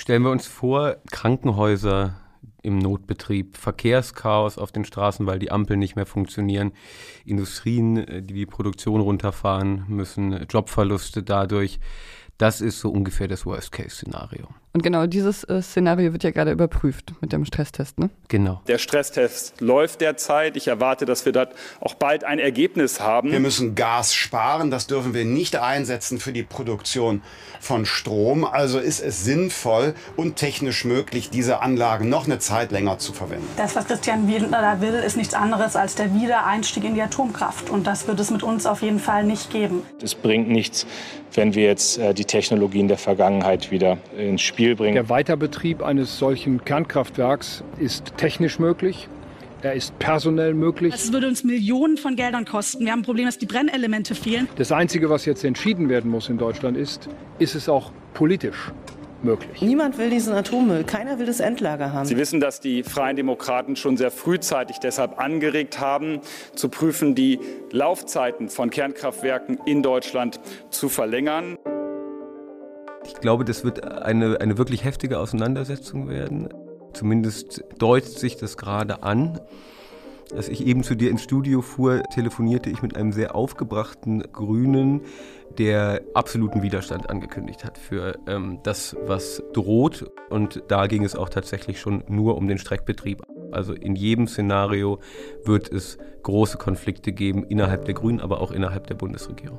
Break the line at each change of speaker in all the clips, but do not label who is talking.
Stellen wir uns vor, Krankenhäuser im Notbetrieb, Verkehrschaos auf den Straßen, weil die Ampeln nicht mehr funktionieren, Industrien, äh, die die Produktion runterfahren müssen, Jobverluste dadurch. Das ist so ungefähr das Worst-Case-Szenario.
Und genau dieses äh, Szenario wird ja gerade überprüft mit dem Stresstest, ne?
Genau.
Der Stresstest läuft derzeit. Ich erwarte, dass wir dort auch bald ein Ergebnis haben.
Wir müssen Gas sparen. Das dürfen wir nicht einsetzen für die Produktion von Strom. Also ist es sinnvoll und technisch möglich, diese Anlagen noch eine Zeit länger zu verwenden.
Das, was Christian Wiener da will, ist nichts anderes als der Wiedereinstieg in die Atomkraft. Und das wird es mit uns auf jeden Fall nicht geben.
Es bringt nichts, wenn wir jetzt äh, die Technologien der Vergangenheit wieder ins Spiel bringen.
Der Weiterbetrieb eines solchen Kernkraftwerks ist technisch möglich. Er ist personell möglich.
Das würde uns Millionen von Geldern kosten. Wir haben ein Problem, dass die Brennelemente fehlen.
Das Einzige, was jetzt entschieden werden muss in Deutschland ist, ist es auch politisch möglich.
Niemand will diesen Atommüll. Keiner will das Endlager haben.
Sie wissen, dass die Freien Demokraten schon sehr frühzeitig deshalb angeregt haben, zu prüfen, die Laufzeiten von Kernkraftwerken in Deutschland zu verlängern.
Ich glaube, das wird eine, eine wirklich heftige Auseinandersetzung werden. Zumindest deutet sich das gerade an. Als ich eben zu dir ins Studio fuhr, telefonierte ich mit einem sehr aufgebrachten Grünen, der absoluten Widerstand angekündigt hat für ähm, das, was droht. Und da ging es auch tatsächlich schon nur um den Streckbetrieb. Also in jedem Szenario wird es große Konflikte geben innerhalb der Grünen, aber auch innerhalb der Bundesregierung.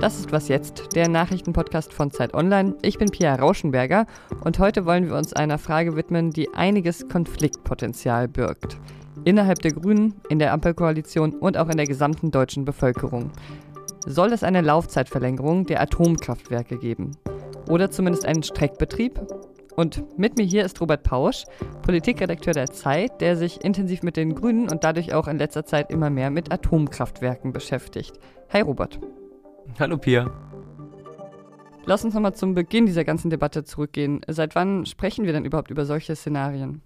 Das ist Was Jetzt, der Nachrichtenpodcast von Zeit Online. Ich bin Pia Rauschenberger und heute wollen wir uns einer Frage widmen, die einiges Konfliktpotenzial birgt. Innerhalb der Grünen, in der Ampelkoalition und auch in der gesamten deutschen Bevölkerung. Soll es eine Laufzeitverlängerung der Atomkraftwerke geben? Oder zumindest einen Streckbetrieb? Und mit mir hier ist Robert Pausch, Politikredakteur der Zeit, der sich intensiv mit den Grünen und dadurch auch in letzter Zeit immer mehr mit Atomkraftwerken beschäftigt. Hi Robert.
Hallo Pia.
Lass uns nochmal zum Beginn dieser ganzen Debatte zurückgehen. Seit wann sprechen wir denn überhaupt über solche Szenarien?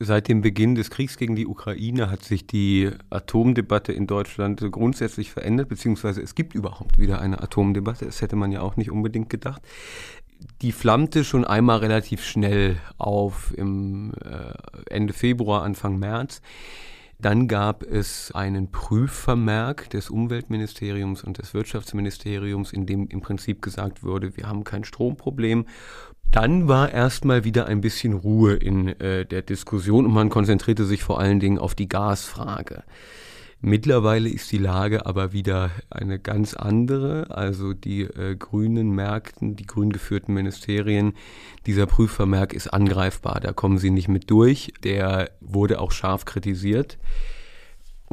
Seit dem Beginn des Kriegs gegen die Ukraine hat sich die Atomdebatte in Deutschland grundsätzlich verändert, beziehungsweise es gibt überhaupt wieder eine Atomdebatte. Das hätte man ja auch nicht unbedingt gedacht. Die flammte schon einmal relativ schnell auf im äh, Ende Februar, Anfang März. Dann gab es einen Prüfvermerk des Umweltministeriums und des Wirtschaftsministeriums, in dem im Prinzip gesagt wurde, wir haben kein Stromproblem. Dann war erstmal wieder ein bisschen Ruhe in äh, der Diskussion und man konzentrierte sich vor allen Dingen auf die Gasfrage. Mittlerweile ist die Lage aber wieder eine ganz andere. Also die äh, grünen Märkten, die grün geführten Ministerien, dieser Prüfvermerk ist angreifbar. Da kommen sie nicht mit durch. Der wurde auch scharf kritisiert.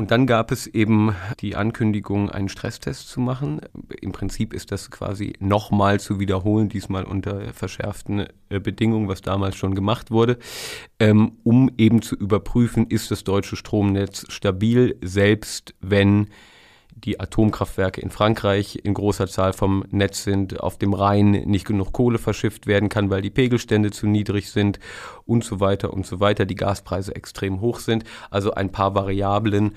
Und dann gab es eben die Ankündigung, einen Stresstest zu machen. Im Prinzip ist das quasi nochmal zu wiederholen, diesmal unter verschärften äh, Bedingungen, was damals schon gemacht wurde, ähm, um eben zu überprüfen, ist das deutsche Stromnetz stabil, selbst wenn die Atomkraftwerke in Frankreich in großer Zahl vom Netz sind, auf dem Rhein nicht genug Kohle verschifft werden kann, weil die Pegelstände zu niedrig sind und so weiter und so weiter, die Gaspreise extrem hoch sind. Also ein paar Variablen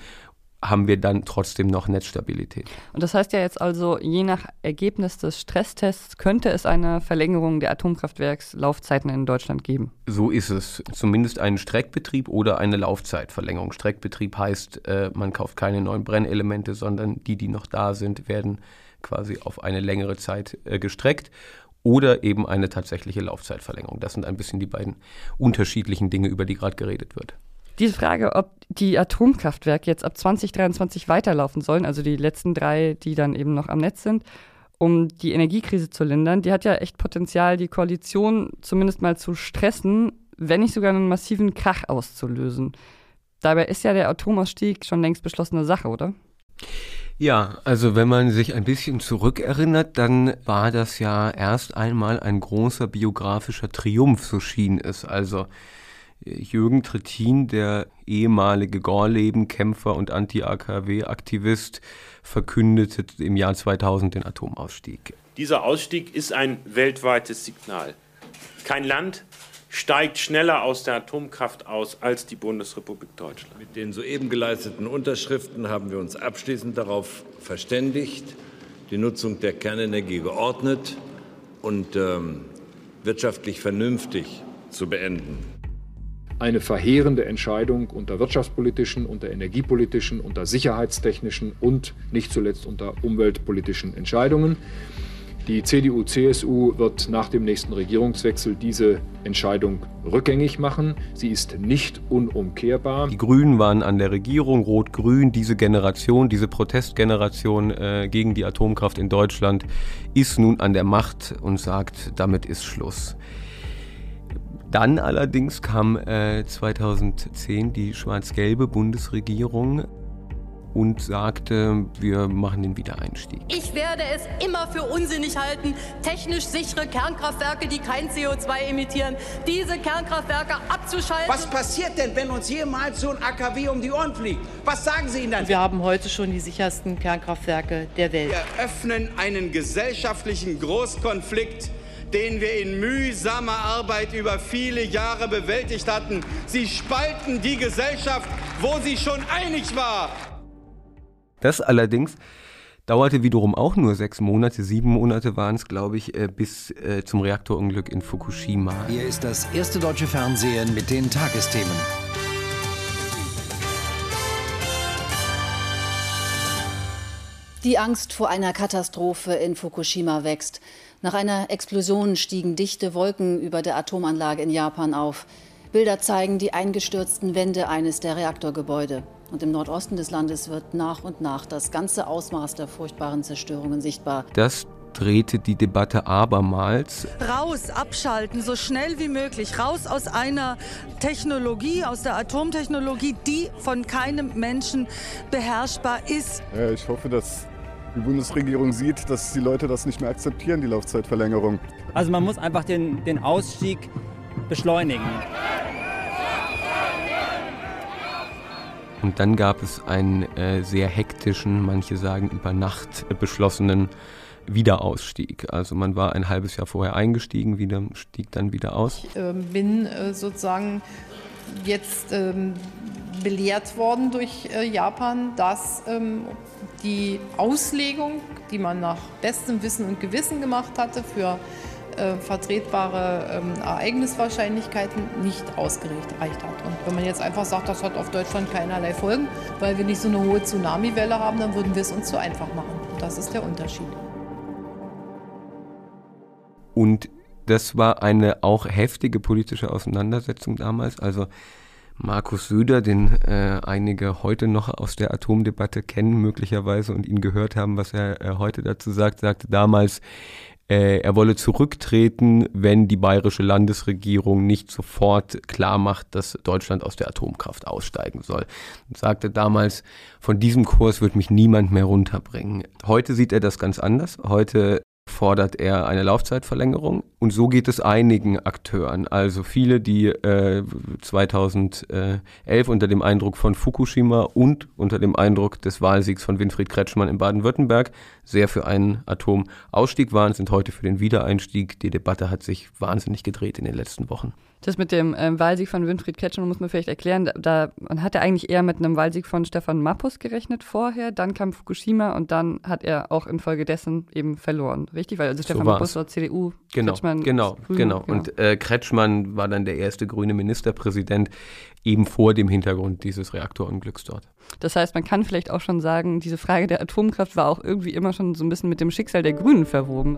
haben wir dann trotzdem noch Netzstabilität.
Und das heißt ja jetzt also, je nach Ergebnis des Stresstests könnte es eine Verlängerung der Atomkraftwerkslaufzeiten in Deutschland geben.
So ist es. Zumindest einen Streckbetrieb oder eine Laufzeitverlängerung. Streckbetrieb heißt, äh, man kauft keine neuen Brennelemente, sondern die, die noch da sind, werden quasi auf eine längere Zeit äh, gestreckt oder eben eine tatsächliche Laufzeitverlängerung. Das sind ein bisschen die beiden unterschiedlichen Dinge, über die gerade geredet wird.
Diese Frage, ob die Atomkraftwerke jetzt ab 2023 weiterlaufen sollen, also die letzten drei, die dann eben noch am Netz sind, um die Energiekrise zu lindern, die hat ja echt Potenzial, die Koalition zumindest mal zu stressen, wenn nicht sogar einen massiven Krach auszulösen. Dabei ist ja der Atomausstieg schon längst beschlossene Sache, oder?
Ja, also wenn man sich ein bisschen zurückerinnert, dann war das ja erst einmal ein großer biografischer Triumph, so schien es. Also Jürgen Trittin, der ehemalige Gorleben-Kämpfer und Anti-AKW-Aktivist, verkündete im Jahr 2000 den Atomausstieg.
Dieser Ausstieg ist ein weltweites Signal. Kein Land steigt schneller aus der Atomkraft aus als die Bundesrepublik Deutschland.
Mit den soeben geleisteten Unterschriften haben wir uns abschließend darauf verständigt, die Nutzung der Kernenergie geordnet und ähm, wirtschaftlich vernünftig zu beenden.
Eine verheerende Entscheidung unter wirtschaftspolitischen, unter energiepolitischen, unter sicherheitstechnischen und nicht zuletzt unter umweltpolitischen Entscheidungen. Die CDU-CSU wird nach dem nächsten Regierungswechsel diese Entscheidung rückgängig machen. Sie ist nicht unumkehrbar.
Die Grünen waren an der Regierung, Rot-Grün, diese Generation, diese Protestgeneration äh, gegen die Atomkraft in Deutschland ist nun an der Macht und sagt, damit ist Schluss. Dann allerdings kam äh, 2010 die schwarz-gelbe Bundesregierung und sagte, wir machen den Wiedereinstieg.
Ich werde es immer für unsinnig halten, technisch sichere Kernkraftwerke, die kein CO2 emittieren, diese Kernkraftwerke abzuschalten.
Was passiert denn, wenn uns jemals so ein AKW um die Ohren fliegt? Was sagen Sie ihnen dann?
Wir haben heute schon die sichersten Kernkraftwerke der Welt.
Wir öffnen einen gesellschaftlichen Großkonflikt den wir in mühsamer Arbeit über viele Jahre bewältigt hatten. Sie spalten die Gesellschaft, wo sie schon einig war.
Das allerdings dauerte wiederum auch nur sechs Monate, sieben Monate waren es, glaube ich, äh, bis äh, zum Reaktorunglück in Fukushima.
Hier ist das erste deutsche Fernsehen mit den Tagesthemen.
Die Angst vor einer Katastrophe in Fukushima wächst. Nach einer Explosion stiegen dichte Wolken über der Atomanlage in Japan auf. Bilder zeigen die eingestürzten Wände eines der Reaktorgebäude. Und im Nordosten des Landes wird nach und nach das ganze Ausmaß der furchtbaren Zerstörungen sichtbar.
Das drehte die Debatte abermals.
Raus, abschalten, so schnell wie möglich. Raus aus einer Technologie, aus der Atomtechnologie, die von keinem Menschen beherrschbar ist.
Ja, ich hoffe, dass die Bundesregierung sieht, dass die Leute das nicht mehr akzeptieren, die Laufzeitverlängerung.
Also man muss einfach den, den Ausstieg beschleunigen.
Und dann gab es einen äh, sehr hektischen, manche sagen über Nacht beschlossenen Wiederausstieg. Also man war ein halbes Jahr vorher eingestiegen, wieder, stieg dann wieder aus.
Ich äh, bin äh, sozusagen jetzt ähm, belehrt worden durch äh, Japan, dass ähm, die Auslegung, die man nach bestem Wissen und Gewissen gemacht hatte für äh, vertretbare ähm, Ereigniswahrscheinlichkeiten nicht ausgereicht hat. Und wenn man jetzt einfach sagt, das hat auf Deutschland keinerlei Folgen, weil wir nicht so eine hohe Tsunami-Welle haben, dann würden wir es uns zu einfach machen. Und das ist der Unterschied.
Und das war eine auch heftige politische Auseinandersetzung damals. Also Markus Söder, den äh, einige heute noch aus der Atomdebatte kennen möglicherweise und ihn gehört haben, was er äh, heute dazu sagt, sagte damals, äh, er wolle zurücktreten, wenn die bayerische Landesregierung nicht sofort klar macht, dass Deutschland aus der Atomkraft aussteigen soll. Und sagte damals, von diesem Kurs wird mich niemand mehr runterbringen. Heute sieht er das ganz anders. Heute fordert er eine Laufzeitverlängerung. Und so geht es einigen Akteuren. Also viele, die äh, 2011 unter dem Eindruck von Fukushima und unter dem Eindruck des Wahlsiegs von Winfried Kretschmann in Baden-Württemberg sehr für einen Atomausstieg waren, sind heute für den Wiedereinstieg. Die Debatte hat sich wahnsinnig gedreht in den letzten Wochen.
Das mit dem ähm, Wahlsieg von Winfried Kretschmann muss man vielleicht erklären. Da, da man hatte eigentlich eher mit einem Wahlsieg von Stefan Mappus gerechnet vorher. Dann kam Fukushima und dann hat er auch infolgedessen eben verloren. Richtig? Weil also Stefan so Mappus war CDU,
genau,
Kretschmann
genau, Grün, genau. genau. Und äh, Kretschmann war dann der erste grüne Ministerpräsident eben vor dem Hintergrund dieses Reaktorunglücks dort.
Das heißt, man kann vielleicht auch schon sagen, diese Frage der Atomkraft war auch irgendwie immer schon so ein bisschen mit dem Schicksal der Grünen verwoben.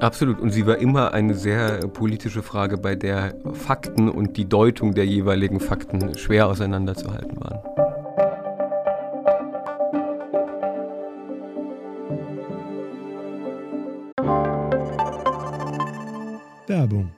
Absolut. Und sie war immer eine sehr politische Frage, bei der Fakten und die Deutung der jeweiligen Fakten schwer auseinanderzuhalten waren.
Werbung.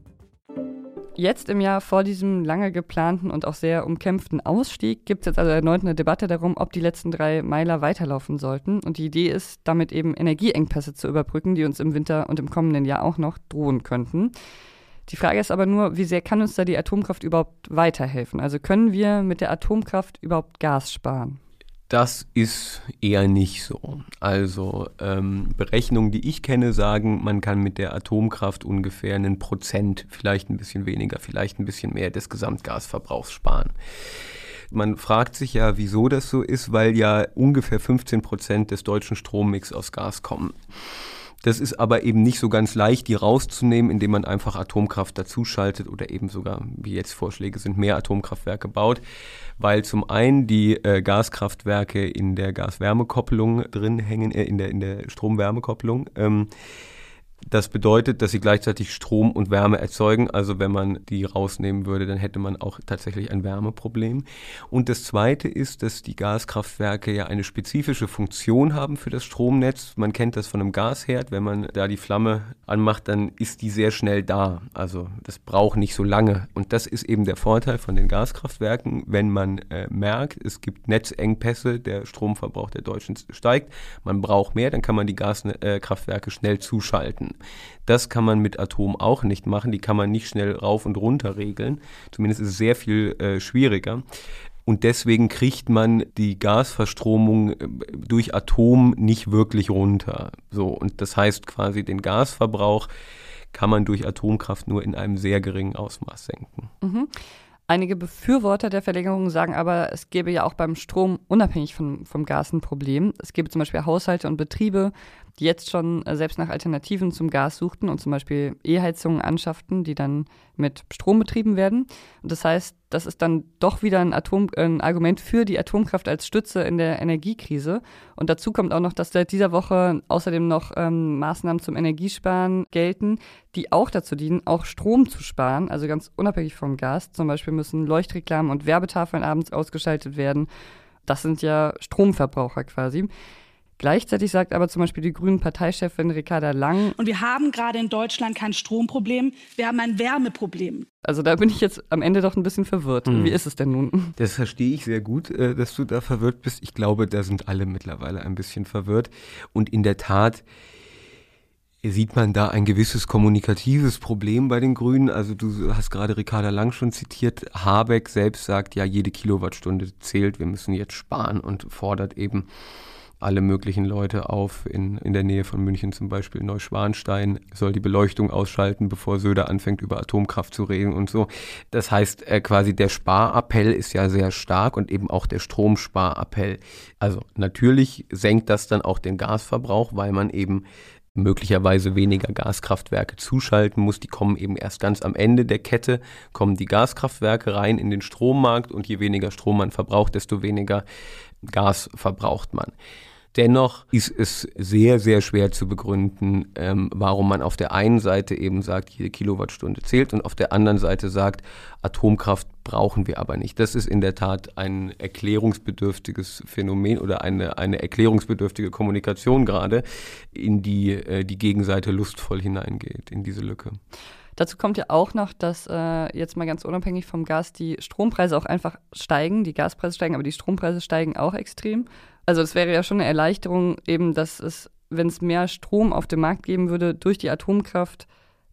Jetzt im Jahr vor diesem lange geplanten und auch sehr umkämpften Ausstieg gibt es jetzt also erneut eine Debatte darum, ob die letzten drei Meiler weiterlaufen sollten. Und die Idee ist, damit eben Energieengpässe zu überbrücken, die uns im Winter und im kommenden Jahr auch noch drohen könnten. Die Frage ist aber nur, wie sehr kann uns da die Atomkraft überhaupt weiterhelfen? Also können wir mit der Atomkraft überhaupt Gas sparen?
Das ist eher nicht so. Also ähm, Berechnungen, die ich kenne, sagen, man kann mit der Atomkraft ungefähr einen Prozent, vielleicht ein bisschen weniger, vielleicht ein bisschen mehr des Gesamtgasverbrauchs sparen. Man fragt sich ja, wieso das so ist, weil ja ungefähr 15 Prozent des deutschen Strommix aus Gas kommen. Das ist aber eben nicht so ganz leicht, die rauszunehmen, indem man einfach Atomkraft dazuschaltet oder eben sogar, wie jetzt Vorschläge sind, mehr Atomkraftwerke baut, weil zum einen die äh, Gaskraftwerke in der Gaswärmekopplung drin hängen, äh, in der, in der Stromwärmekopplung. Ähm, das bedeutet, dass sie gleichzeitig Strom und Wärme erzeugen. Also wenn man die rausnehmen würde, dann hätte man auch tatsächlich ein Wärmeproblem. Und das Zweite ist, dass die Gaskraftwerke ja eine spezifische Funktion haben für das Stromnetz. Man kennt das von einem Gasherd. Wenn man da die Flamme anmacht, dann ist die sehr schnell da. Also das braucht nicht so lange. Und das ist eben der Vorteil von den Gaskraftwerken. Wenn man äh, merkt, es gibt Netzengpässe, der Stromverbrauch der Deutschen steigt, man braucht mehr, dann kann man die Gaskraftwerke äh, schnell zuschalten. Das kann man mit Atom auch nicht machen. Die kann man nicht schnell rauf und runter regeln. Zumindest ist es sehr viel äh, schwieriger. Und deswegen kriegt man die Gasverstromung äh, durch Atom nicht wirklich runter. So, und das heißt quasi, den Gasverbrauch kann man durch Atomkraft nur in einem sehr geringen Ausmaß senken.
Mhm. Einige Befürworter der Verlängerung sagen aber, es gäbe ja auch beim Strom unabhängig von, vom Gas ein Problem. Es gäbe zum Beispiel Haushalte und Betriebe, die jetzt schon äh, selbst nach Alternativen zum Gas suchten und zum Beispiel E-Heizungen anschafften, die dann mit Strom betrieben werden. Und das heißt, das ist dann doch wieder ein, Atom, ein Argument für die Atomkraft als Stütze in der Energiekrise. Und dazu kommt auch noch, dass seit dieser Woche außerdem noch ähm, Maßnahmen zum Energiesparen gelten, die auch dazu dienen, auch Strom zu sparen, also ganz unabhängig vom Gas. Zum Beispiel müssen Leuchtreklamen und Werbetafeln abends ausgeschaltet werden. Das sind ja Stromverbraucher quasi. Gleichzeitig sagt aber zum Beispiel die grünen Parteichefin Ricarda Lang.
Und wir haben gerade in Deutschland kein Stromproblem, wir haben ein Wärmeproblem.
Also da bin ich jetzt am Ende doch ein bisschen verwirrt. Hm. Wie ist es denn nun?
Das verstehe ich sehr gut, äh, dass du da verwirrt bist. Ich glaube, da sind alle mittlerweile ein bisschen verwirrt. Und in der Tat sieht man da ein gewisses kommunikatives Problem bei den Grünen. Also du hast gerade Ricarda Lang schon zitiert. Habeck selbst sagt ja, jede Kilowattstunde zählt. Wir müssen jetzt sparen und fordert eben alle möglichen Leute auf. In, in der Nähe von München zum Beispiel Neuschwanstein soll die Beleuchtung ausschalten, bevor Söder anfängt, über Atomkraft zu reden und so. Das heißt, äh, quasi der Sparappell ist ja sehr stark und eben auch der Stromsparappell. Also natürlich senkt das dann auch den Gasverbrauch, weil man eben möglicherweise weniger Gaskraftwerke zuschalten muss. Die kommen eben erst ganz am Ende der Kette, kommen die Gaskraftwerke rein in den Strommarkt und je weniger Strom man verbraucht, desto weniger Gas verbraucht man. Dennoch ist es sehr, sehr schwer zu begründen, ähm, warum man auf der einen Seite eben sagt, jede Kilowattstunde zählt und auf der anderen Seite sagt, Atomkraft brauchen wir aber nicht. Das ist in der Tat ein erklärungsbedürftiges Phänomen oder eine, eine erklärungsbedürftige Kommunikation gerade, in die äh, die Gegenseite lustvoll hineingeht, in diese Lücke.
Dazu kommt ja auch noch, dass äh, jetzt mal ganz unabhängig vom Gas die Strompreise auch einfach steigen. Die Gaspreise steigen, aber die Strompreise steigen auch extrem. Also es wäre ja schon eine Erleichterung, eben, dass es, wenn es mehr Strom auf dem Markt geben würde durch die Atomkraft,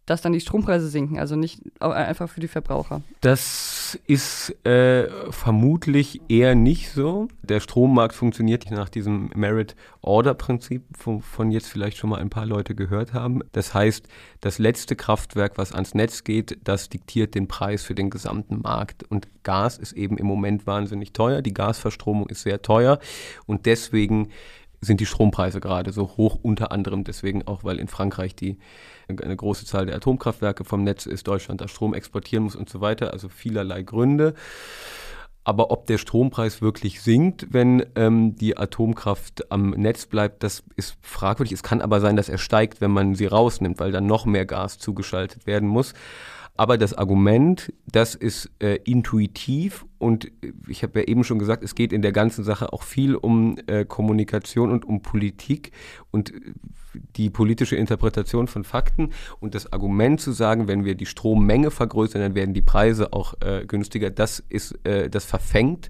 dass dann die Strompreise sinken, also nicht einfach für die Verbraucher.
Das ist äh, vermutlich eher nicht so. Der Strommarkt funktioniert nach diesem Merit-Order-Prinzip, von jetzt vielleicht schon mal ein paar Leute gehört haben. Das heißt, das letzte Kraftwerk, was ans Netz geht, das diktiert den Preis für den gesamten Markt. Und Gas ist eben im Moment wahnsinnig teuer. Die Gasverstromung ist sehr teuer und deswegen sind die Strompreise gerade so hoch, unter anderem deswegen auch, weil in Frankreich die eine große Zahl der Atomkraftwerke vom Netz ist, Deutschland da Strom exportieren muss und so weiter, also vielerlei Gründe. Aber ob der Strompreis wirklich sinkt, wenn ähm, die Atomkraft am Netz bleibt, das ist fragwürdig. Es kann aber sein, dass er steigt, wenn man sie rausnimmt, weil dann noch mehr Gas zugeschaltet werden muss. Aber das Argument, das ist äh, intuitiv und ich habe ja eben schon gesagt, es geht in der ganzen Sache auch viel um äh, Kommunikation und um Politik und äh, die politische Interpretation von Fakten. Und das Argument zu sagen, wenn wir die Strommenge vergrößern, dann werden die Preise auch äh, günstiger, das ist, äh, das verfängt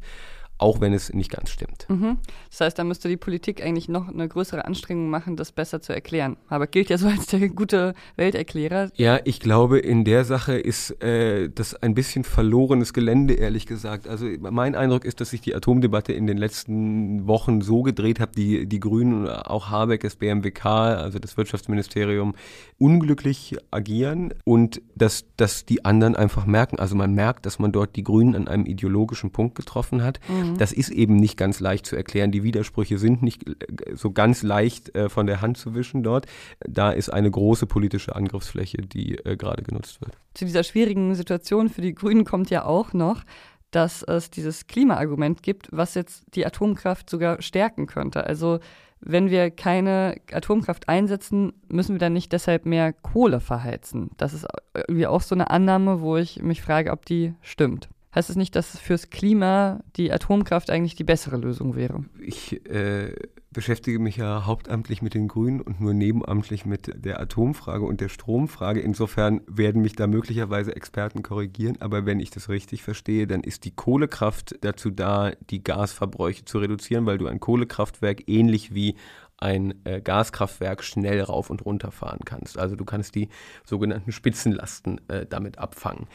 auch wenn es nicht ganz stimmt.
Mhm. Das heißt, da müsste die Politik eigentlich noch eine größere Anstrengung machen, das besser zu erklären. Aber gilt ja so als der gute Welterklärer.
Ja, ich glaube, in der Sache ist äh, das ein bisschen verlorenes Gelände, ehrlich gesagt. Also mein Eindruck ist, dass sich die Atomdebatte in den letzten Wochen so gedreht hat, die, die Grünen, auch Habeck, das BMWK, also das Wirtschaftsministerium, unglücklich agieren und dass, dass die anderen einfach merken. Also man merkt, dass man dort die Grünen an einem ideologischen Punkt getroffen hat. Mhm. Das ist eben nicht ganz leicht zu erklären. Die Widersprüche sind nicht äh, so ganz leicht äh, von der Hand zu wischen dort. Da ist eine große politische Angriffsfläche, die äh, gerade genutzt wird.
Zu dieser schwierigen Situation für die Grünen kommt ja auch noch, dass es dieses Klimaargument gibt, was jetzt die Atomkraft sogar stärken könnte. Also wenn wir keine Atomkraft einsetzen, müssen wir dann nicht deshalb mehr Kohle verheizen. Das ist irgendwie auch so eine Annahme, wo ich mich frage, ob die stimmt. Heißt es nicht, dass fürs Klima die Atomkraft eigentlich die bessere Lösung wäre?
Ich äh, beschäftige mich ja hauptamtlich mit den Grünen und nur nebenamtlich mit der Atomfrage und der Stromfrage. Insofern werden mich da möglicherweise Experten korrigieren. Aber wenn ich das richtig verstehe, dann ist die Kohlekraft dazu da, die Gasverbräuche zu reduzieren, weil du ein Kohlekraftwerk ähnlich wie ein äh, Gaskraftwerk schnell rauf und runter fahren kannst. Also du kannst die sogenannten Spitzenlasten äh, damit abfangen.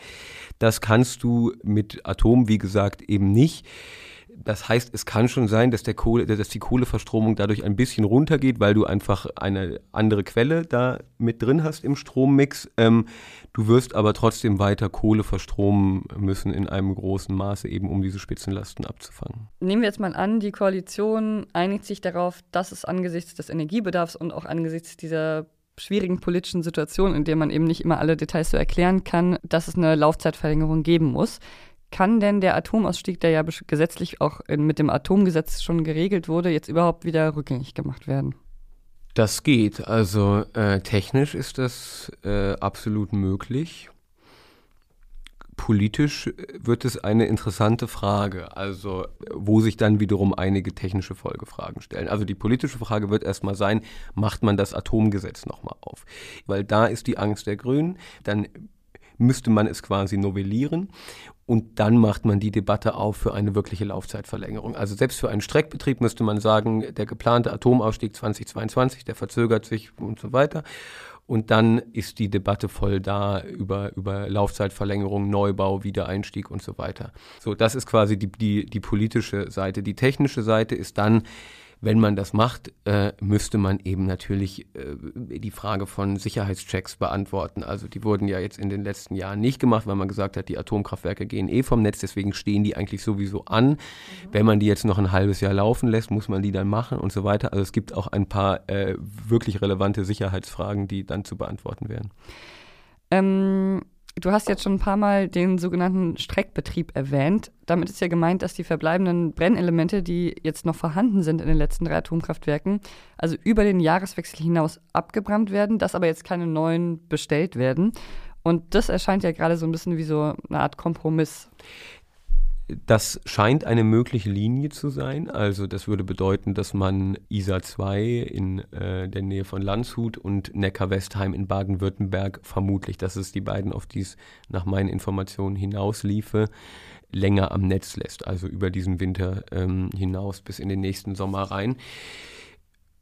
Das kannst du mit Atom, wie gesagt, eben nicht. Das heißt, es kann schon sein, dass, der Kohle, dass die Kohleverstromung dadurch ein bisschen runtergeht, weil du einfach eine andere Quelle da mit drin hast im Strommix. Ähm, du wirst aber trotzdem weiter Kohle verstromen müssen in einem großen Maße, eben um diese Spitzenlasten abzufangen.
Nehmen wir jetzt mal an, die Koalition einigt sich darauf, dass es angesichts des Energiebedarfs und auch angesichts dieser schwierigen politischen Situation, in der man eben nicht immer alle Details so erklären kann, dass es eine Laufzeitverlängerung geben muss. Kann denn der Atomausstieg, der ja gesetzlich auch mit dem Atomgesetz schon geregelt wurde, jetzt überhaupt wieder rückgängig gemacht werden?
Das geht. Also äh, technisch ist das äh, absolut möglich. Politisch wird es eine interessante Frage, also wo sich dann wiederum einige technische Folgefragen stellen. Also die politische Frage wird erstmal sein, macht man das Atomgesetz nochmal auf? Weil da ist die Angst der Grünen, dann müsste man es quasi novellieren und dann macht man die Debatte auf für eine wirkliche Laufzeitverlängerung. Also selbst für einen Streckbetrieb müsste man sagen, der geplante Atomausstieg 2022, der verzögert sich und so weiter. Und dann ist die Debatte voll da über, über Laufzeitverlängerung, Neubau, Wiedereinstieg und so weiter. So, das ist quasi die, die, die politische Seite. Die technische Seite ist dann, wenn man das macht, äh, müsste man eben natürlich äh, die Frage von Sicherheitschecks beantworten. Also die wurden ja jetzt in den letzten Jahren nicht gemacht, weil man gesagt hat, die Atomkraftwerke gehen eh vom Netz, deswegen stehen die eigentlich sowieso an. Mhm. Wenn man die jetzt noch ein halbes Jahr laufen lässt, muss man die dann machen und so weiter. Also es gibt auch ein paar äh, wirklich relevante Sicherheitsfragen, die dann zu beantworten wären.
Ähm Du hast jetzt schon ein paar Mal den sogenannten Streckbetrieb erwähnt. Damit ist ja gemeint, dass die verbleibenden Brennelemente, die jetzt noch vorhanden sind in den letzten drei Atomkraftwerken, also über den Jahreswechsel hinaus abgebrannt werden, dass aber jetzt keine neuen bestellt werden. Und das erscheint ja gerade so ein bisschen wie so eine Art Kompromiss.
Das scheint eine mögliche Linie zu sein. Also das würde bedeuten, dass man ISA 2 in äh, der Nähe von Landshut und Neckar-Westheim in Baden-Württemberg vermutlich, dass es die beiden, auf die es nach meinen Informationen hinausliefe, länger am Netz lässt. Also über diesen Winter ähm, hinaus bis in den nächsten Sommer rein.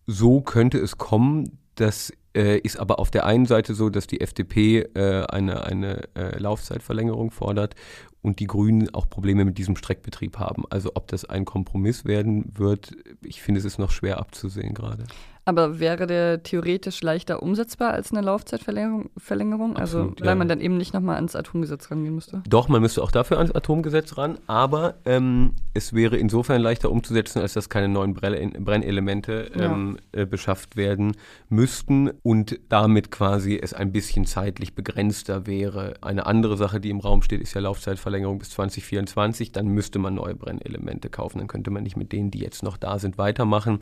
So könnte es kommen, das äh, ist aber auf der einen Seite so, dass die FDP äh, eine, eine äh, Laufzeitverlängerung fordert und die Grünen auch Probleme mit diesem Streckbetrieb haben. Also ob das ein Kompromiss werden wird, ich finde, es ist noch schwer abzusehen gerade.
Aber wäre der theoretisch leichter umsetzbar als eine Laufzeitverlängerung? Verlängerung? Also Absolut, weil ja. man dann eben nicht nochmal ans Atomgesetz rangehen müsste?
Doch, man müsste auch dafür ans Atomgesetz ran, aber ähm, es wäre insofern leichter umzusetzen, als dass keine neuen Brennelemente ähm, ja. äh, beschafft werden müssten und damit quasi es ein bisschen zeitlich begrenzter wäre. Eine andere Sache, die im Raum steht, ist ja Laufzeitverlängerung bis 2024. Dann müsste man neue Brennelemente kaufen. Dann könnte man nicht mit denen, die jetzt noch da sind, weitermachen.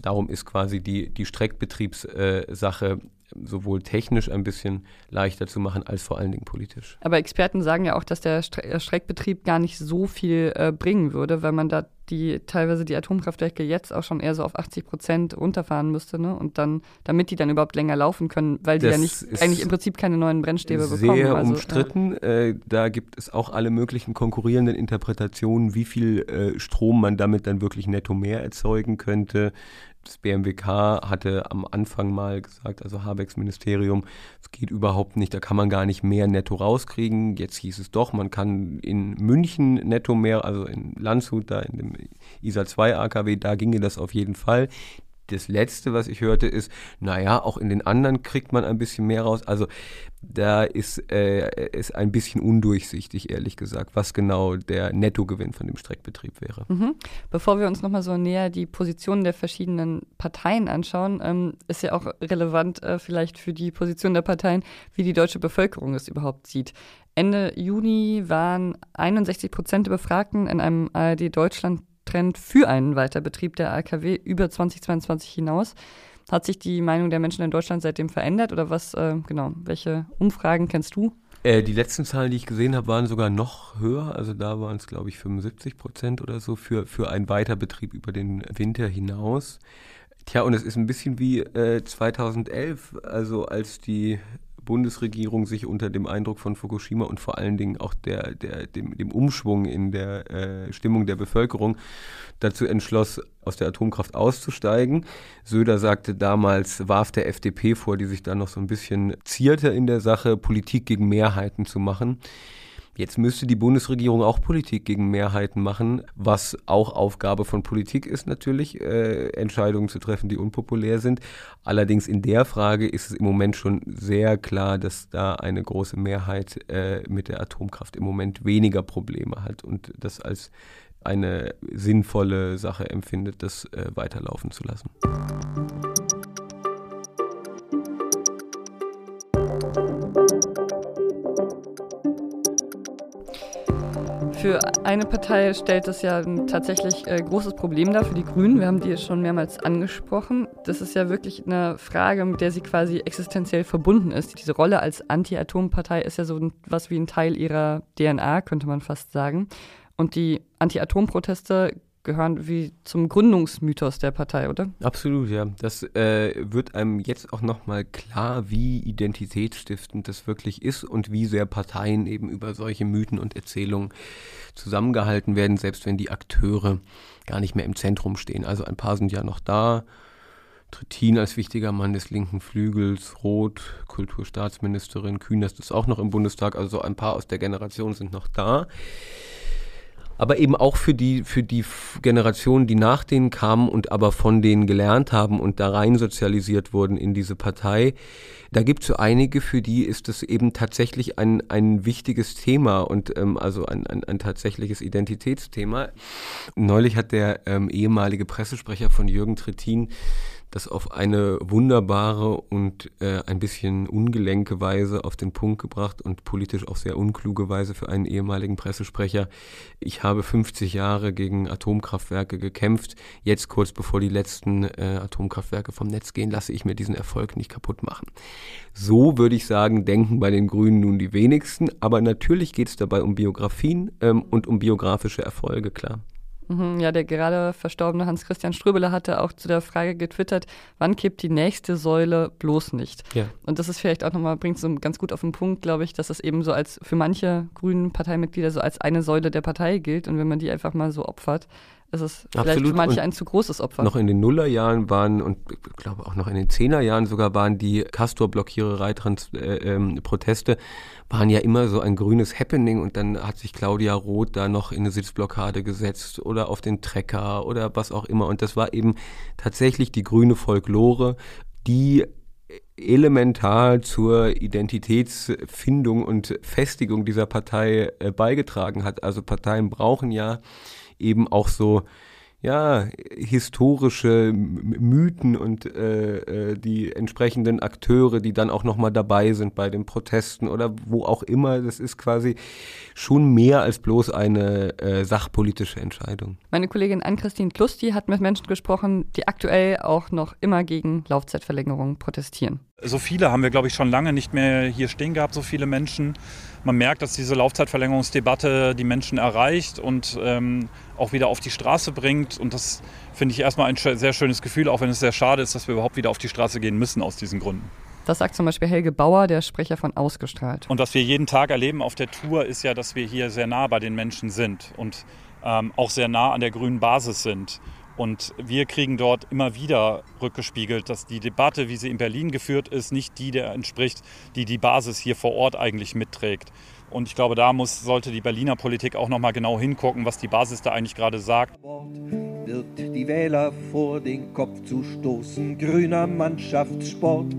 Darum ist quasi die, die Streckbetriebssache äh, sowohl technisch ein bisschen leichter zu machen, als vor allen Dingen politisch.
Aber Experten sagen ja auch, dass der Streckbetrieb gar nicht so viel äh, bringen würde, weil man da die teilweise die Atomkraftwerke jetzt auch schon eher so auf 80 Prozent runterfahren müsste, ne? Und dann, damit die dann überhaupt länger laufen können, weil die das ja nicht eigentlich im Prinzip keine neuen Brennstäbe
sehr
bekommen.
Sehr also, umstritten. Ja. Äh, da gibt es auch alle möglichen konkurrierenden Interpretationen, wie viel äh, Strom man damit dann wirklich netto mehr erzeugen könnte das BMWK hatte am Anfang mal gesagt, also Habecks Ministerium, es geht überhaupt nicht, da kann man gar nicht mehr netto rauskriegen. Jetzt hieß es doch, man kann in München netto mehr, also in Landshut, da in dem ISA 2 AKW, da ginge das auf jeden Fall das Letzte, was ich hörte, ist, naja, auch in den anderen kriegt man ein bisschen mehr raus. Also da ist, äh, ist ein bisschen undurchsichtig, ehrlich gesagt, was genau der Nettogewinn von dem Streckbetrieb wäre.
Mhm. Bevor wir uns nochmal so näher die Positionen der verschiedenen Parteien anschauen, ähm, ist ja auch relevant äh, vielleicht für die Position der Parteien, wie die deutsche Bevölkerung es überhaupt sieht. Ende Juni waren 61 Prozent der Befragten in einem ARD Deutschland Trend für einen Weiterbetrieb der AKW über 2022 hinaus. Hat sich die Meinung der Menschen in Deutschland seitdem verändert oder was, äh, genau, welche Umfragen kennst du?
Äh, die letzten Zahlen, die ich gesehen habe, waren sogar noch höher. Also da waren es, glaube ich, 75 Prozent oder so für, für einen Weiterbetrieb über den Winter hinaus. Tja, und es ist ein bisschen wie äh, 2011, also als die Bundesregierung sich unter dem Eindruck von Fukushima und vor allen Dingen auch der, der, dem, dem Umschwung in der äh, Stimmung der Bevölkerung dazu entschloss, aus der Atomkraft auszusteigen. Söder sagte damals, warf der FDP vor, die sich da noch so ein bisschen zierte in der Sache, Politik gegen Mehrheiten zu machen. Jetzt müsste die Bundesregierung auch Politik gegen Mehrheiten machen, was auch Aufgabe von Politik ist natürlich, äh, Entscheidungen zu treffen, die unpopulär sind. Allerdings in der Frage ist es im Moment schon sehr klar, dass da eine große Mehrheit äh, mit der Atomkraft im Moment weniger Probleme hat und das als eine sinnvolle Sache empfindet, das äh, weiterlaufen zu lassen.
Für eine Partei stellt das ja ein tatsächlich äh, großes Problem dar, für die Grünen. Wir haben die schon mehrmals angesprochen. Das ist ja wirklich eine Frage, mit der sie quasi existenziell verbunden ist. Diese Rolle als Anti-Atom-Partei ist ja so was wie ein Teil ihrer DNA, könnte man fast sagen. Und die Anti-Atom-Proteste gehören wie zum Gründungsmythos der Partei, oder?
Absolut, ja. Das äh, wird einem jetzt auch nochmal klar, wie identitätsstiftend das wirklich ist und wie sehr Parteien eben über solche Mythen und Erzählungen zusammengehalten werden, selbst wenn die Akteure gar nicht mehr im Zentrum stehen. Also ein paar sind ja noch da. Trittin als wichtiger Mann des linken Flügels, Roth, Kulturstaatsministerin, Kühners ist auch noch im Bundestag, also ein paar aus der Generation sind noch da aber eben auch für die, für die Generationen, die nach denen kamen und aber von denen gelernt haben und da rein sozialisiert wurden in diese Partei. Da gibt es so einige, für die ist das eben tatsächlich ein, ein wichtiges Thema und ähm, also ein, ein, ein tatsächliches Identitätsthema. Neulich hat der ähm, ehemalige Pressesprecher von Jürgen Trittin das auf eine wunderbare und äh, ein bisschen ungelenke Weise auf den Punkt gebracht und politisch auch sehr unkluge Weise für einen ehemaligen Pressesprecher. Ich habe 50 Jahre gegen Atomkraftwerke gekämpft. Jetzt kurz bevor die letzten äh, Atomkraftwerke vom Netz gehen, lasse ich mir diesen Erfolg nicht kaputt machen. So würde ich sagen, denken bei den Grünen nun die wenigsten. Aber natürlich geht es dabei um Biografien ähm, und um biografische Erfolge, klar.
Mhm, ja, der gerade verstorbene Hans-Christian Ströbele hatte auch zu der Frage getwittert, wann kippt die nächste Säule bloß nicht? Ja. Und das ist vielleicht auch nochmal, bringt so ganz gut auf den Punkt, glaube ich, dass es eben so als für manche grünen Parteimitglieder so als eine Säule der Partei gilt. Und wenn man die einfach mal so opfert, ist es vielleicht Absolut. für manche ein zu großes Opfer.
Noch in den Nullerjahren waren und ich glaube auch noch in den Zehnerjahren sogar waren die Castor-Blockiererei-Proteste äh, waren ja immer so ein grünes Happening und dann hat sich Claudia Roth da noch in eine Sitzblockade gesetzt oder auf den Trecker oder was auch immer. Und das war eben tatsächlich die grüne Folklore, die elementar zur Identitätsfindung und Festigung dieser Partei äh, beigetragen hat. Also Parteien brauchen ja eben auch so ja, historische Mythen und äh, äh, die entsprechenden Akteure, die dann auch nochmal dabei sind bei den Protesten oder wo auch immer. Das ist quasi schon mehr als bloß eine äh, sachpolitische Entscheidung.
Meine Kollegin Ann-Christine Klusti hat mit Menschen gesprochen, die aktuell auch noch immer gegen Laufzeitverlängerungen protestieren.
So viele haben wir, glaube ich, schon lange nicht mehr hier stehen gehabt, so viele Menschen. Man merkt, dass diese Laufzeitverlängerungsdebatte die Menschen erreicht und ähm, auch wieder auf die Straße bringt. Und das finde ich erstmal ein sehr schönes Gefühl, auch wenn es sehr schade ist, dass wir überhaupt wieder auf die Straße gehen müssen aus diesen Gründen.
Das sagt zum Beispiel Helge Bauer, der Sprecher von Ausgestrahlt.
Und was wir jeden Tag erleben auf der Tour, ist ja, dass wir hier sehr nah bei den Menschen sind und ähm, auch sehr nah an der grünen Basis sind. Und wir kriegen dort immer wieder rückgespiegelt, dass die Debatte, wie sie in Berlin geführt ist, nicht die der entspricht, die die Basis hier vor Ort eigentlich mitträgt. Und ich glaube, da muss, sollte die Berliner Politik auch noch mal genau hingucken, was die Basis da eigentlich gerade sagt.
Wird die Wähler vor den Kopf zu stoßen, grüner Mannschaftssport.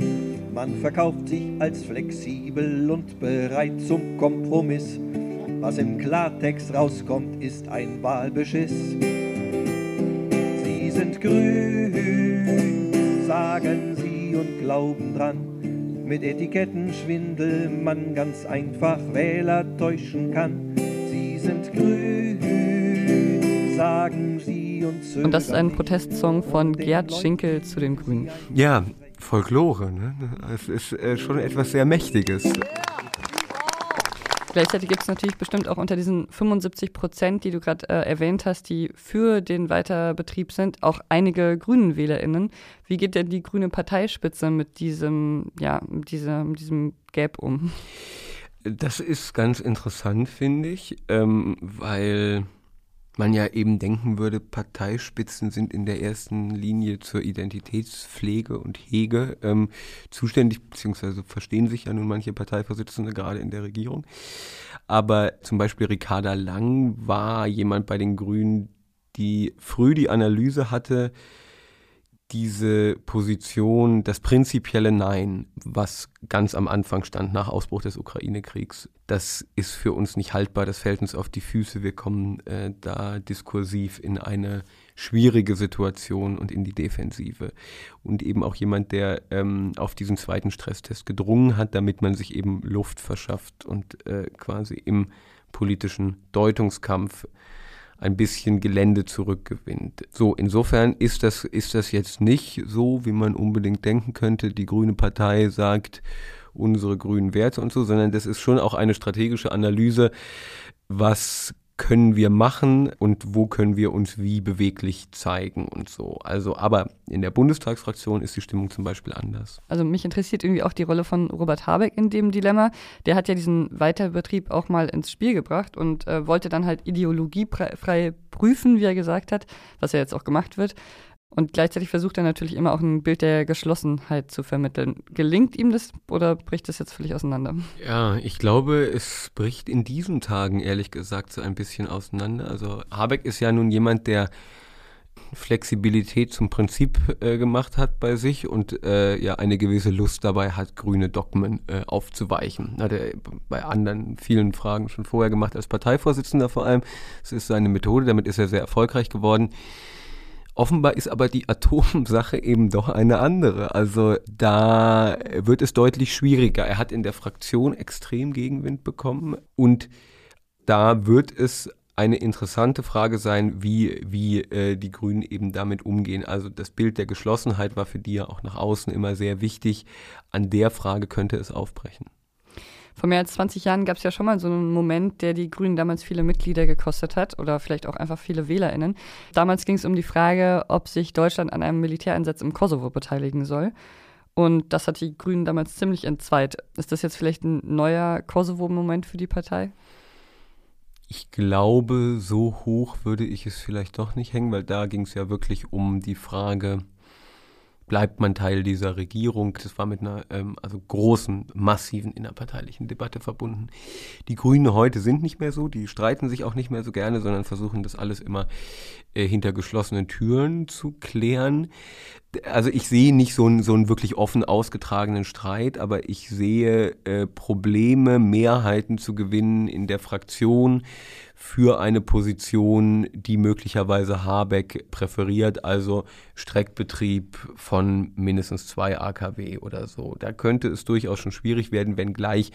Man verkauft sich als flexibel und bereit zum Kompromiss. Was im Klartext rauskommt, ist ein Wahlbeschiss sind grün, sagen sie und glauben dran. Mit Etikettenschwindel man ganz einfach Wähler täuschen kann. Sie sind grün, sagen sie und zögern.
Und das ist ein Protestsong von Gerd Schinkel zu den Grünen.
Ja, Folklore, ne? Es ist äh, schon etwas sehr Mächtiges. Yeah.
Gleichzeitig gibt es natürlich bestimmt auch unter diesen 75 Prozent, die du gerade äh, erwähnt hast, die für den Weiterbetrieb sind, auch einige Grünen WählerInnen. Wie geht denn die grüne Parteispitze mit diesem, ja, mit diesem, diesem Gap um?
Das ist ganz interessant, finde ich, ähm, weil man ja eben denken würde, Parteispitzen sind in der ersten Linie zur Identitätspflege und Hege ähm, zuständig, beziehungsweise verstehen sich ja nun manche Parteivorsitzende gerade in der Regierung. Aber zum Beispiel Ricarda Lang war jemand bei den Grünen, die früh die Analyse hatte, diese Position, das prinzipielle Nein, was ganz am Anfang stand nach Ausbruch des Ukraine-Kriegs, das ist für uns nicht haltbar, das fällt uns auf die Füße. Wir kommen äh, da diskursiv in eine schwierige Situation und in die Defensive. Und eben auch jemand, der ähm, auf diesen zweiten Stresstest gedrungen hat, damit man sich eben Luft verschafft und äh, quasi im politischen Deutungskampf ein bisschen Gelände zurückgewinnt. So, insofern ist das, ist das jetzt nicht so, wie man unbedingt denken könnte. Die Grüne Partei sagt unsere grünen Werte und so, sondern das ist schon auch eine strategische Analyse, was können wir machen und wo können wir uns wie beweglich zeigen und so. Also, aber in der Bundestagsfraktion ist die Stimmung zum Beispiel anders.
Also mich interessiert irgendwie auch die Rolle von Robert Habeck in dem Dilemma. Der hat ja diesen Weiterbetrieb auch mal ins Spiel gebracht und äh, wollte dann halt ideologiefrei prüfen, wie er gesagt hat, was ja jetzt auch gemacht wird. Und gleichzeitig versucht er natürlich immer auch ein Bild der Geschlossenheit zu vermitteln. Gelingt ihm das oder bricht das jetzt völlig auseinander?
Ja, ich glaube, es bricht in diesen Tagen ehrlich gesagt so ein bisschen auseinander. Also Habeck ist ja nun jemand, der Flexibilität zum Prinzip äh, gemacht hat bei sich und äh, ja eine gewisse Lust dabei hat, grüne Dogmen äh, aufzuweichen. Hat er bei anderen vielen Fragen schon vorher gemacht als Parteivorsitzender vor allem. Es ist seine Methode, damit ist er sehr erfolgreich geworden. Offenbar ist aber die Atomsache eben doch eine andere. Also da wird es deutlich schwieriger. Er hat in der Fraktion extrem Gegenwind bekommen und da wird es eine interessante Frage sein, wie, wie äh, die Grünen eben damit umgehen. Also das Bild der Geschlossenheit war für die ja auch nach außen immer sehr wichtig. An der Frage könnte es aufbrechen.
Vor mehr als 20 Jahren gab es ja schon mal so einen Moment, der die Grünen damals viele Mitglieder gekostet hat oder vielleicht auch einfach viele WählerInnen. Damals ging es um die Frage, ob sich Deutschland an einem Militäreinsatz im Kosovo beteiligen soll. Und das hat die Grünen damals ziemlich entzweit. Ist das jetzt vielleicht ein neuer Kosovo-Moment für die Partei?
Ich glaube, so hoch würde ich es vielleicht doch nicht hängen, weil da ging es ja wirklich um die Frage, bleibt man Teil dieser Regierung. Das war mit einer ähm, also großen, massiven innerparteilichen Debatte verbunden. Die Grünen heute sind nicht mehr so, die streiten sich auch nicht mehr so gerne, sondern versuchen das alles immer äh, hinter geschlossenen Türen zu klären. Also ich sehe nicht so einen, so einen wirklich offen ausgetragenen Streit, aber ich sehe äh, Probleme, Mehrheiten zu gewinnen in der Fraktion für eine Position, die möglicherweise Habeck präferiert, also Streckbetrieb von mindestens zwei AKW oder so. Da könnte es durchaus schon schwierig werden, wenngleich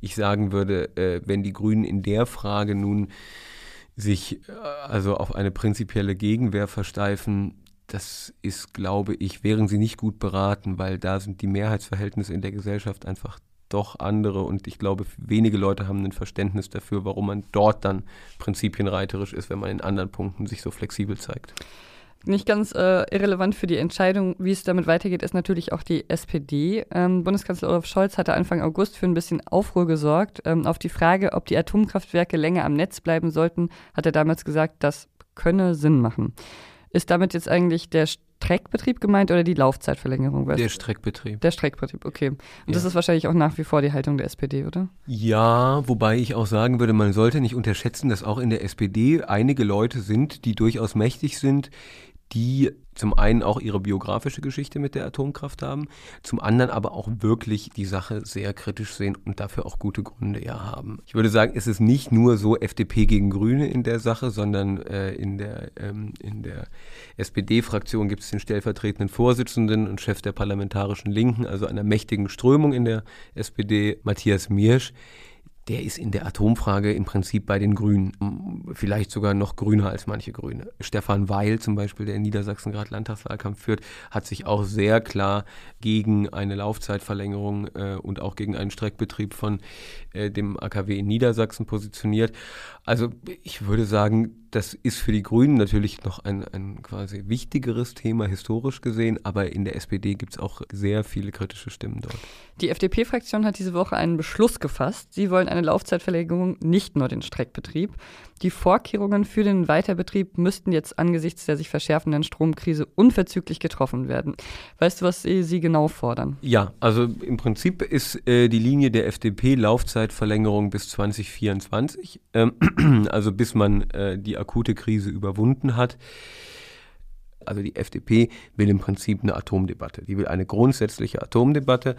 ich sagen würde, äh, wenn die Grünen in der Frage nun sich äh, also auf eine prinzipielle Gegenwehr versteifen, das ist, glaube ich, wären sie nicht gut beraten, weil da sind die Mehrheitsverhältnisse in der Gesellschaft einfach doch andere und ich glaube, wenige Leute haben ein Verständnis dafür, warum man dort dann prinzipienreiterisch ist, wenn man in anderen Punkten sich so flexibel zeigt.
Nicht ganz äh, irrelevant für die Entscheidung, wie es damit weitergeht, ist natürlich auch die SPD. Ähm, Bundeskanzler Olaf Scholz hatte Anfang August für ein bisschen Aufruhr gesorgt. Ähm, auf die Frage, ob die Atomkraftwerke länger am Netz bleiben sollten, hat er damals gesagt, das könne Sinn machen. Ist damit jetzt eigentlich der Streckbetrieb gemeint oder die Laufzeitverlängerung?
Der Streckbetrieb.
Der Streckbetrieb, okay. Und
ja.
das ist wahrscheinlich auch nach wie vor die Haltung der SPD, oder?
Ja, wobei ich auch sagen würde, man sollte nicht unterschätzen, dass auch in der SPD einige Leute sind, die durchaus mächtig sind, die zum einen auch ihre biografische Geschichte mit der Atomkraft haben, zum anderen aber auch wirklich die Sache sehr kritisch sehen und dafür auch gute Gründe ja haben. Ich würde sagen, es ist nicht nur so FDP gegen Grüne in der Sache, sondern äh, in der, ähm, in der SPD-Fraktion gibt es den stellvertretenden Vorsitzenden und Chef der parlamentarischen Linken, also einer mächtigen Strömung in der SPD, Matthias Miersch, der ist in der Atomfrage im Prinzip bei den Grünen, vielleicht sogar noch grüner als manche Grüne. Stefan Weil zum Beispiel, der in Niedersachsen gerade Landtagswahlkampf führt, hat sich auch sehr klar gegen eine Laufzeitverlängerung äh, und auch gegen einen Streckbetrieb von äh, dem AKW in Niedersachsen positioniert. Also ich würde sagen, das ist für die Grünen natürlich noch ein, ein quasi wichtigeres Thema historisch gesehen, aber in der SPD gibt es auch sehr viele kritische Stimmen dort.
Die FDP-Fraktion hat diese Woche einen Beschluss gefasst. Sie wollen eine Laufzeitverlängerung, nicht nur den Streckbetrieb. Die Vorkehrungen für den Weiterbetrieb müssten jetzt angesichts der sich verschärfenden Stromkrise unverzüglich getroffen werden. Weißt du, was Sie, Sie genau fordern?
Ja, also im Prinzip ist äh, die Linie der FDP Laufzeitverlängerung bis 2024, ähm, also bis man äh, die akute Krise überwunden hat. Also die FDP will im Prinzip eine Atomdebatte. Die will eine grundsätzliche Atomdebatte.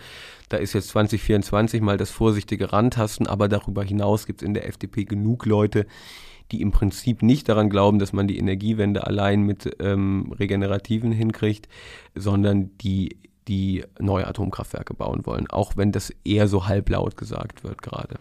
Da ist jetzt 2024 mal das vorsichtige Randtasten, aber darüber hinaus gibt es in der FDP genug Leute, die im Prinzip nicht daran glauben, dass man die Energiewende allein mit ähm, Regenerativen hinkriegt, sondern die die neue Atomkraftwerke bauen wollen, auch wenn das eher so halblaut gesagt wird gerade.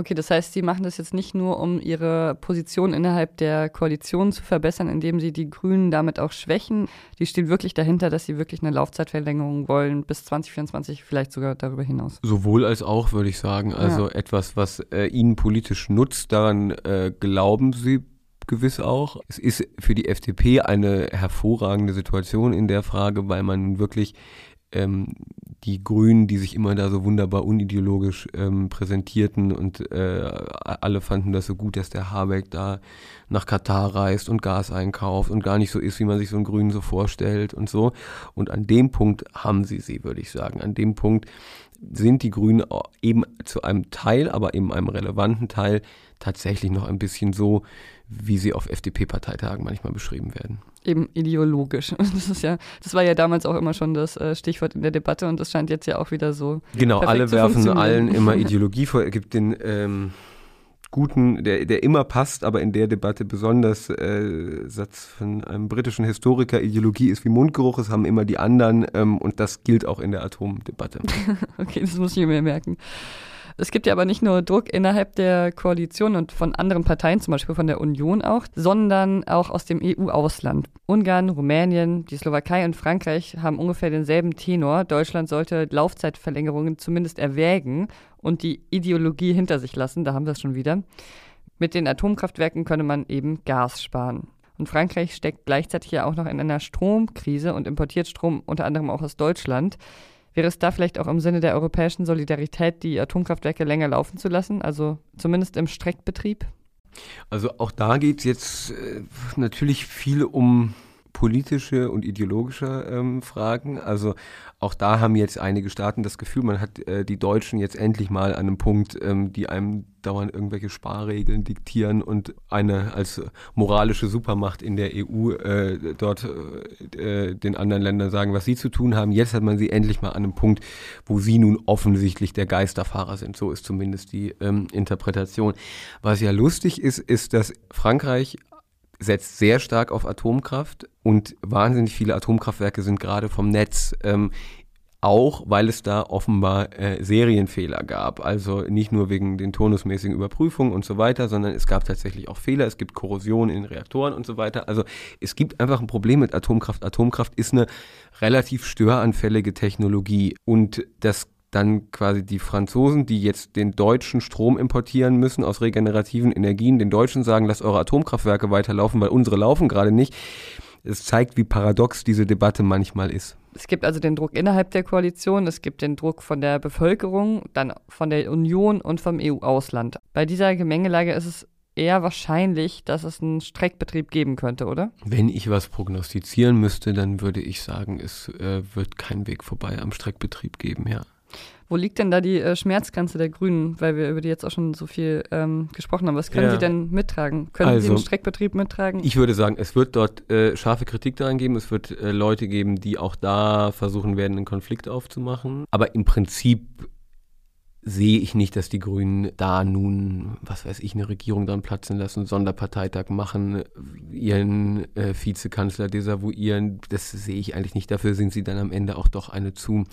Okay, das heißt, Sie machen das jetzt nicht nur, um Ihre Position innerhalb der Koalition zu verbessern, indem Sie die Grünen damit auch schwächen. Die stehen wirklich dahinter, dass Sie wirklich eine Laufzeitverlängerung wollen bis 2024, vielleicht sogar darüber hinaus.
Sowohl als auch, würde ich sagen. Also ja. etwas, was äh, Ihnen politisch nutzt, daran äh, glauben Sie gewiss auch. Es ist für die FDP eine hervorragende Situation in der Frage, weil man wirklich ähm, die Grünen, die sich immer da so wunderbar unideologisch ähm, präsentierten und äh, alle fanden das so gut, dass der Habeck da nach Katar reist und Gas einkauft und gar nicht so ist, wie man sich so einen Grünen so vorstellt und so. Und an dem Punkt haben sie sie, würde ich sagen. An dem Punkt sind die Grünen eben zu einem Teil, aber eben einem relevanten Teil tatsächlich noch ein bisschen so, wie sie auf FDP-Parteitagen manchmal beschrieben werden.
Eben ideologisch. Das ist ja, das war ja damals auch immer schon das äh, Stichwort in der Debatte und das scheint jetzt ja auch wieder so.
Genau, alle werfen allen immer Ideologie vor. Es gibt den ähm, guten, der, der immer passt, aber in der Debatte besonders äh, Satz von einem britischen Historiker, Ideologie ist wie Mundgeruch, es haben immer die anderen ähm, und das gilt auch in der Atomdebatte.
okay, das muss ich mir merken. Es gibt ja aber nicht nur Druck innerhalb der Koalition und von anderen Parteien, zum Beispiel von der Union auch, sondern auch aus dem EU-Ausland. Ungarn, Rumänien, die Slowakei und Frankreich haben ungefähr denselben Tenor. Deutschland sollte Laufzeitverlängerungen zumindest erwägen und die Ideologie hinter sich lassen. Da haben wir es schon wieder. Mit den Atomkraftwerken könne man eben Gas sparen. Und Frankreich steckt gleichzeitig ja auch noch in einer Stromkrise und importiert Strom unter anderem auch aus Deutschland. Wäre es da vielleicht auch im Sinne der europäischen Solidarität, die Atomkraftwerke länger laufen zu lassen, also zumindest im Streckbetrieb?
Also auch da geht es jetzt äh, natürlich viel um politische und ideologische ähm, Fragen. Also auch da haben jetzt einige Staaten das Gefühl, man hat äh, die Deutschen jetzt endlich mal an einem Punkt, ähm, die einem dauernd irgendwelche Sparregeln diktieren und eine als moralische Supermacht in der EU äh, dort äh, den anderen Ländern sagen, was sie zu tun haben. Jetzt hat man sie endlich mal an einem Punkt, wo sie nun offensichtlich der Geisterfahrer sind. So ist zumindest die ähm, Interpretation. Was ja lustig ist, ist, dass Frankreich setzt sehr stark auf Atomkraft und wahnsinnig viele Atomkraftwerke sind gerade vom Netz. Ähm, auch weil es da offenbar äh, Serienfehler gab. Also nicht nur wegen den turnusmäßigen Überprüfungen und so weiter, sondern es gab tatsächlich auch Fehler, es gibt Korrosion in Reaktoren und so weiter. Also es gibt einfach ein Problem mit Atomkraft. Atomkraft ist eine relativ störanfällige Technologie und das dann quasi die Franzosen, die jetzt den deutschen Strom importieren müssen aus regenerativen Energien, den Deutschen sagen, lasst eure Atomkraftwerke weiterlaufen, weil unsere laufen gerade nicht. Es zeigt, wie paradox diese Debatte manchmal ist.
Es gibt also den Druck innerhalb der Koalition, es gibt den Druck von der Bevölkerung, dann von der Union und vom EU-Ausland. Bei dieser Gemengelage ist es eher wahrscheinlich, dass es einen Streckbetrieb geben könnte, oder?
Wenn ich was prognostizieren müsste, dann würde ich sagen, es äh, wird kein Weg vorbei am Streckbetrieb geben, ja.
Wo liegt denn da die äh, Schmerzgrenze der Grünen, weil wir über die jetzt auch schon so viel ähm, gesprochen haben? Was können ja. Sie denn mittragen? Können also, Sie den Streckbetrieb mittragen?
Ich würde sagen, es wird dort äh, scharfe Kritik daran geben. Es wird äh, Leute geben, die auch da versuchen werden, einen Konflikt aufzumachen. Aber im Prinzip sehe ich nicht, dass die Grünen da nun, was weiß ich, eine Regierung dran platzen lassen, Sonderparteitag machen, ihren äh, Vizekanzler desavouieren. Das sehe ich eigentlich nicht. Dafür sind sie dann am Ende auch doch eine zu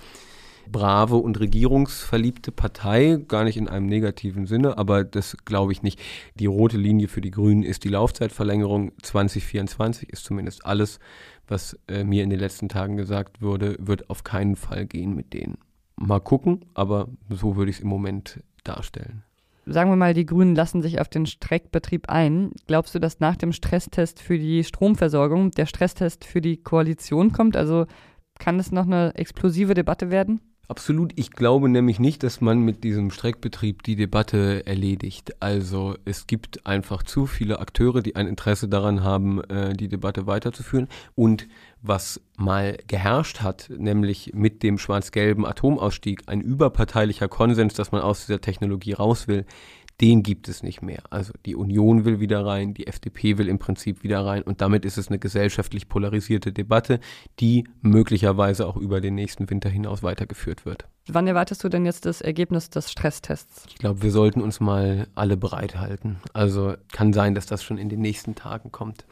brave und regierungsverliebte Partei, gar nicht in einem negativen Sinne, aber das glaube ich nicht. Die rote Linie für die Grünen ist die Laufzeitverlängerung 2024, ist zumindest alles, was äh, mir in den letzten Tagen gesagt wurde, wird auf keinen Fall gehen mit denen. Mal gucken, aber so würde ich es im Moment darstellen
sagen wir mal, die Grünen lassen sich auf den Streckbetrieb ein. Glaubst du, dass nach dem Stresstest für die Stromversorgung der Stresstest für die Koalition kommt? Also kann es noch eine explosive Debatte werden?
Absolut. Ich glaube nämlich nicht, dass man mit diesem Streckbetrieb die Debatte erledigt. Also es gibt einfach zu viele Akteure, die ein Interesse daran haben, äh, die Debatte weiterzuführen. Und was mal geherrscht hat, nämlich mit dem schwarz-gelben Atomausstieg, ein überparteilicher Konsens, dass man aus dieser Technologie raus will, den gibt es nicht mehr. Also die Union will wieder rein, die FDP will im Prinzip wieder rein und damit ist es eine gesellschaftlich polarisierte Debatte, die möglicherweise auch über den nächsten Winter hinaus weitergeführt wird.
Wann erwartest du denn jetzt das Ergebnis des Stresstests?
Ich glaube, wir sollten uns mal alle bereithalten. Also kann sein, dass das schon in den nächsten Tagen kommt.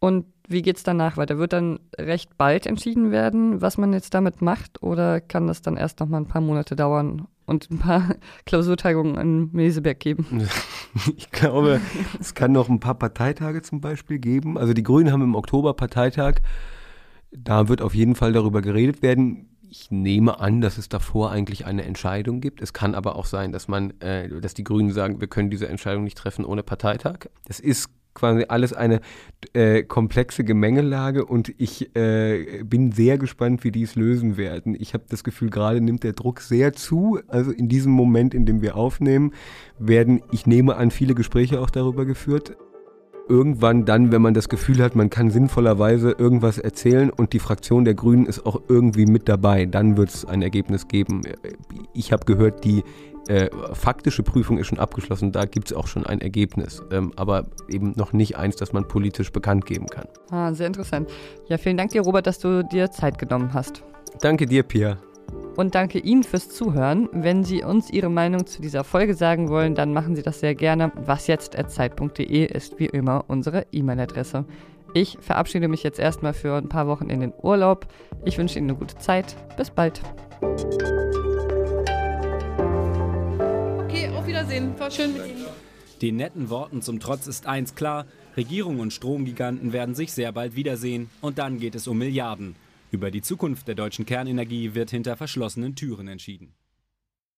Und wie geht es danach weiter? Wird dann recht bald entschieden werden, was man jetzt damit macht? Oder kann das dann erst noch mal ein paar Monate dauern und ein paar Klausurtagungen an Meseberg geben?
Ich glaube, es kann noch ein paar Parteitage zum Beispiel geben. Also die Grünen haben im Oktober Parteitag. Da wird auf jeden Fall darüber geredet werden. Ich nehme an, dass es davor eigentlich eine Entscheidung gibt. Es kann aber auch sein, dass man, äh, dass die Grünen sagen, wir können diese Entscheidung nicht treffen ohne Parteitag. Das ist quasi alles eine äh, komplexe Gemengelage und ich äh, bin sehr gespannt, wie die es lösen werden. Ich habe das Gefühl, gerade nimmt der Druck sehr zu. Also in diesem Moment, in dem wir aufnehmen, werden, ich nehme an, viele Gespräche auch darüber geführt. Irgendwann dann, wenn man das Gefühl hat, man kann sinnvollerweise irgendwas erzählen und die Fraktion der Grünen ist auch irgendwie mit dabei, dann wird es ein Ergebnis geben. Ich habe gehört, die äh, faktische Prüfung ist schon abgeschlossen, da gibt es auch schon ein Ergebnis, ähm, aber eben noch nicht eins, das man politisch bekannt geben kann.
Ah, sehr interessant. Ja, vielen Dank dir, Robert, dass du dir Zeit genommen hast.
Danke dir, Pia.
Und danke Ihnen fürs Zuhören. Wenn Sie uns Ihre Meinung zu dieser Folge sagen wollen, dann machen Sie das sehr gerne. wasjetzt.zeit.de ist wie immer unsere E-Mail-Adresse. Ich verabschiede mich jetzt erstmal für ein paar Wochen in den Urlaub. Ich wünsche Ihnen eine gute Zeit. Bis bald.
Wiedersehen. War schön mit Ihnen.
Den netten Worten zum Trotz ist eins klar. Regierung und Stromgiganten werden sich sehr bald wiedersehen. Und dann geht es um Milliarden. Über die Zukunft der deutschen Kernenergie wird hinter verschlossenen Türen entschieden.